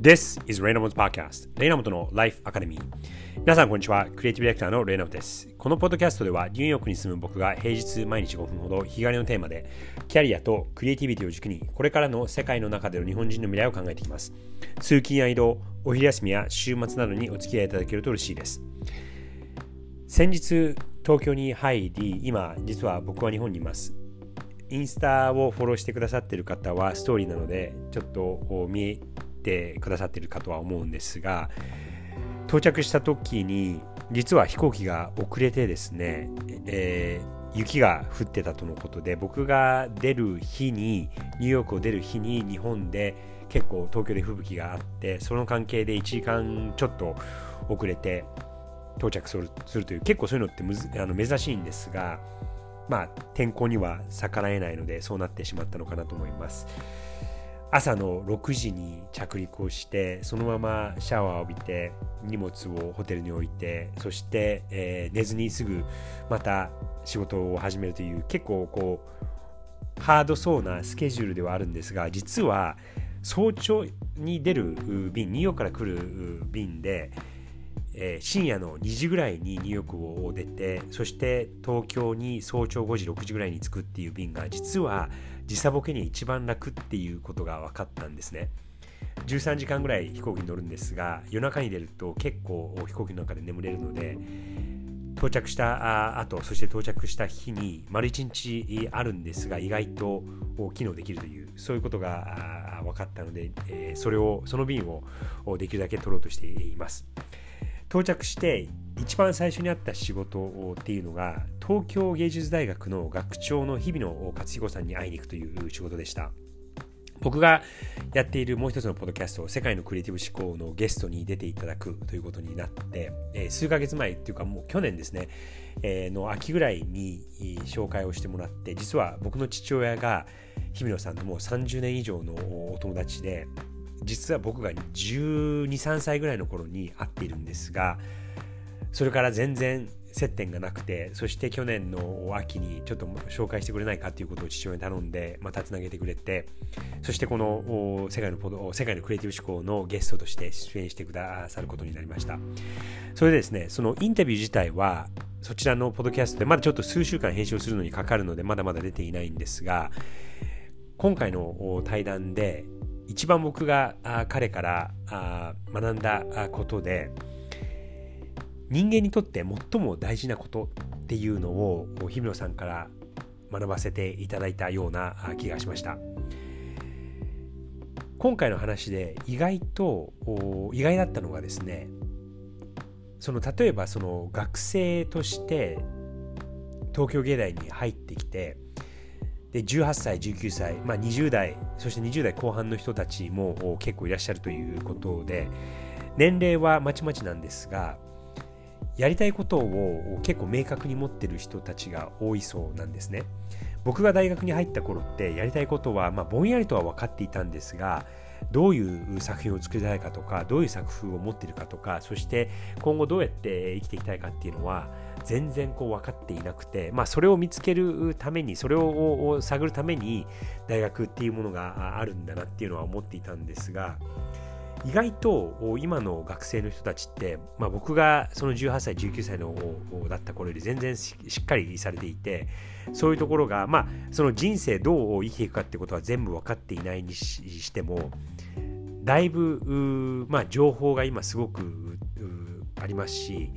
This is レイナモト Podcast レイナモトの Life Academy 皆さんこんにちは。クリエイティブディレクターのレイナモトです。このポッドキャストではニューヨークに住む僕が平日毎日5分ほど日替わりのテーマでキャリアとクリエイティビティを軸にこれからの世界の中での日本人の未来を考えていきます。通勤や移動お昼休みや週末などにお付き合いいただけると嬉しいです。先日東京に入り今実は僕は日本にいます。インスタをフォローしてくださっている方はストーリーなのでちょっと見えてくださっているかとは思うんですが到着した時に実は飛行機が遅れてですね、えー、雪が降ってたとのことで僕が出る日にニューヨークを出る日に日本で結構東京で吹雪があってその関係で1時間ちょっと遅れて到着するという結構そういうのってむずあの珍しいんですがまあ天候には逆らえないのでそうなってしまったのかなと思います。朝の6時に着陸をしてそのままシャワーを浴びて荷物をホテルに置いてそして、えー、寝ずにすぐまた仕事を始めるという結構こうハードそうなスケジュールではあるんですが実は早朝に出る便ニューヨークから来る便で、えー、深夜の2時ぐらいにニューヨークを出てそして東京に早朝5時6時ぐらいに着くっていう便が実は時差ボケに一番楽っていうことが分かったんですね。13時間ぐらい飛行機に乗るんですが夜中に出ると結構飛行機の中で眠れるので到着した後そして到着した日に丸1日あるんですが意外と機能できるというそういうことが分かったのでそれをその便をできるだけ取ろうとしています。到着して一番最初にあった仕事っていうのが東京芸術大学の学長の日比野勝彦さんに会いに行くという仕事でした。僕がやっているもう一つのポッドキャスト、世界のクリエイティブ思考のゲストに出ていただくということになって、数ヶ月前っていうかもう去年ですね、の秋ぐらいに紹介をしてもらって、実は僕の父親が日比野さんのもう30年以上のお友達で、実は僕が12、3歳ぐらいの頃に会っているんですが、それから全然接点がなくて、そして去年の秋にちょっと紹介してくれないかということを父親に頼んで、またつなげてくれて、そしてこの世界のポド世界のクリエイティブ思考のゲストとして出演してくださることになりました。それでですね、そのインタビュー自体は、そちらのポッドキャストでまだちょっと数週間編集するのにかかるので、まだまだ出ていないんですが、今回の対談で、一番僕が彼から学んだことで人間にとって最も大事なことっていうのを日比野さんから学ばせていただいたような気がしました。今回の話で意外と意外だったのがですねその例えばその学生として東京芸大に入ってきてで18歳19歳、まあ、20代そして20代後半の人たちも結構いらっしゃるということで年齢はまちまちなんですがやりたいことを結構明確に持ってる人たちが多いそうなんですね。僕が大学に入った頃ってやりたいことは、まあ、ぼんやりとは分かっていたんですがどういう作品を作りたいかとかどういう作風を持っているかとかそして今後どうやって生きていきたいかっていうのは全然こう分かっていなくて、まあ、それを見つけるためにそれを探るために大学っていうものがあるんだなっていうのは思っていたんですが意外と今の学生の人たちって、まあ、僕がその18歳19歳のだった頃より全然しっかりされていてそういうところが、まあ、その人生どう生きていくかってことは全部分かっていないにしてもだいぶ、まあ、情報が今すごくありますし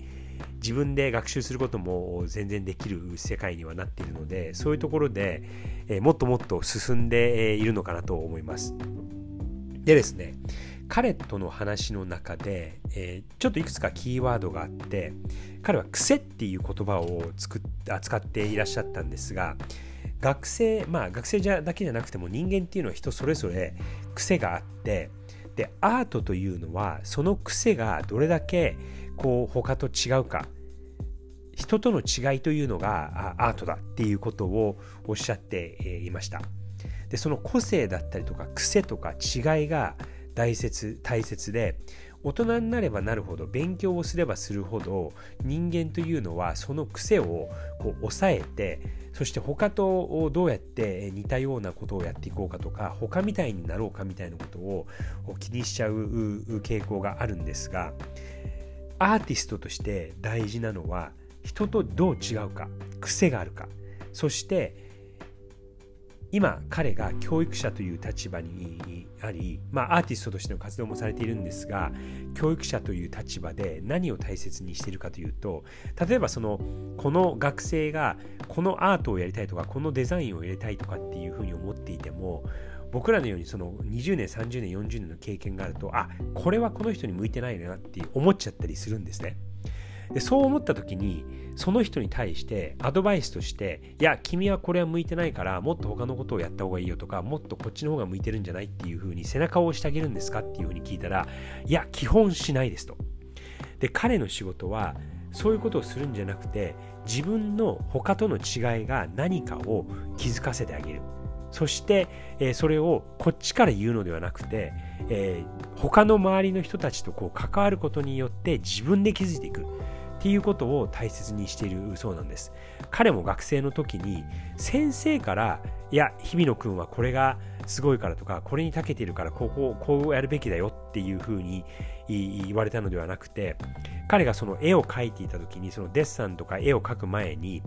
自分で学習することも全然できる世界にはなっているのでそういうところで、え、もっともっと進んでいるのかなと思います。でですね彼との話の中で、えー、ちょっといくつかキーワードがあって彼は癖っていう言葉を作っ扱っていらっしゃったんですが学生まあ学生じゃだけじゃなくても人間っていうのは人それぞれ癖があってでアートというのはその癖がどれだけこう他と違うか人との違いというのがアートだっていうことをおっしゃっていました。でその個性だったりとか癖とか違いが大切大切で大人になればなるほど勉強をすればするほど人間というのはその癖をこう抑えてそして他とどうやって似たようなことをやっていこうかとか他みたいになろうかみたいなことを気にしちゃう傾向があるんですがアーティストとして大事なのは人とどう違うか癖があるか。そして今彼が教育者という立場にあり、まあ、アーティストとしての活動もされているんですが教育者という立場で何を大切にしているかというと例えばそのこの学生がこのアートをやりたいとかこのデザインをやりたいとかっていうふうに思っていても僕らのようにその20年30年40年の経験があるとあこれはこの人に向いてないなって思っちゃったりするんですね。でそう思った時にその人に対してアドバイスとしていや君はこれは向いてないからもっと他のことをやった方がいいよとかもっとこっちの方が向いてるんじゃないっていうふうに背中を押してあげるんですか？っていうふうに聞いたらいや基本しないですと。で彼の仕事はそういうことをするんじゃなくて自分の他との違いが何かを気づかせてあげる。そして、えー、それをこっちから言うのではなくて、えー、他の周りの人たちとこう関わることによって自分で気づいていく。っていうことを大切にしているそうなんです。彼も学生の時に先生からいや日比野君はこれがすごいからとかこれに長けているからこここうやるべきだよっていうふうに言われたのではなくて彼がその絵を描いていた時にそのデッサンとか絵を描く前に、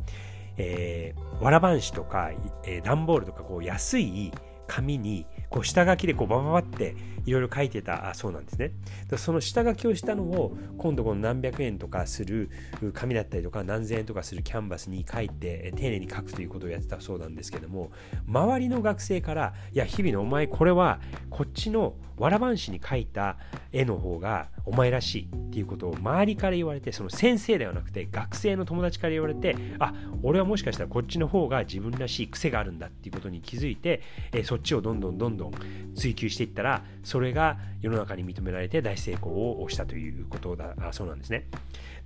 えー、わらばんしとか、えー、段ボールとかこう安い紙にこう下書きでこうバババっていろいろ書いてたそうなんですね。その下書きをしたのを今度この何百円とかする紙だったりとか何千円とかするキャンバスに書いて丁寧に書くということをやってたそうなんですけども周りの学生から「いや日々のお前これはこっちのわらばんしに書いた絵の方がお前らしいっていうことを周りから言われてその先生ではなくて学生の友達から言われてあ俺はもしかしたらこっちの方が自分らしい癖があるんだっていうことに気づいて、えそっちをどんどんどんどん追求していったらそれが世の中に認められて大成功をしたということだあそうなんですね。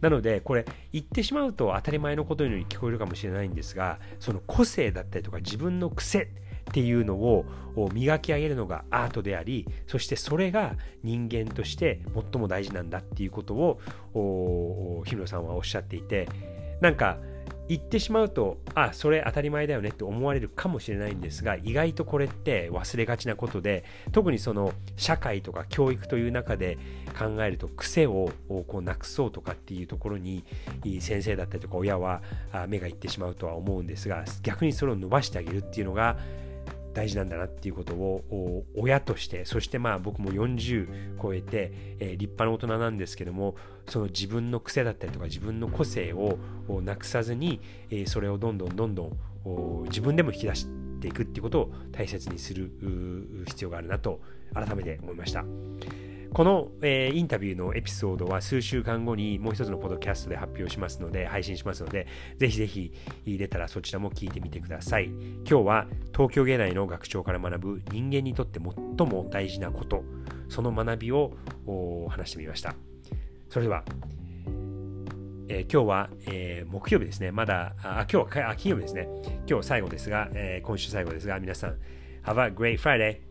なのでこれ言ってしまうと当たり前のことのように聞こえるかもしれないんですがその個性だったりとか自分の癖っていうのを磨き上げるのがアートでありそしてそれが人間として最も大事なんだっていうことを日村さんはおっしゃっていてなんか言ってしまうとあそれ当たり前だよねって思われるかもしれないんですが意外とこれって忘れがちなことで特にその社会とか教育という中で考えると癖をこうなくそうとかっていうところに先生だったりとか親は目がいってしまうとは思うんですが逆にそれを伸ばしてあげるっていうのが大事なんだなっていうことを親としてそしてまあ僕も40超えて、えー、立派な大人なんですけどもその自分の癖だったりとか自分の個性をなくさずに、えー、それをどんどんどんどん自分でも引き出していくっていうことを大切にする必要があるなと改めて思いました。この、えー、インタビューのエピソードは数週間後にもう一つのポッドキャストで発表しますので、配信しますので、ぜひぜひ入れたらそちらも聞いてみてください。今日は東京芸大の学長から学ぶ人間にとって最も大事なこと、その学びを話してみました。それでは、えー、今日は、えー、木曜日ですね。まだ、あ今日は金曜日ですね。今日最後ですが、えー、今週最後ですが、皆さん、Have a great Friday!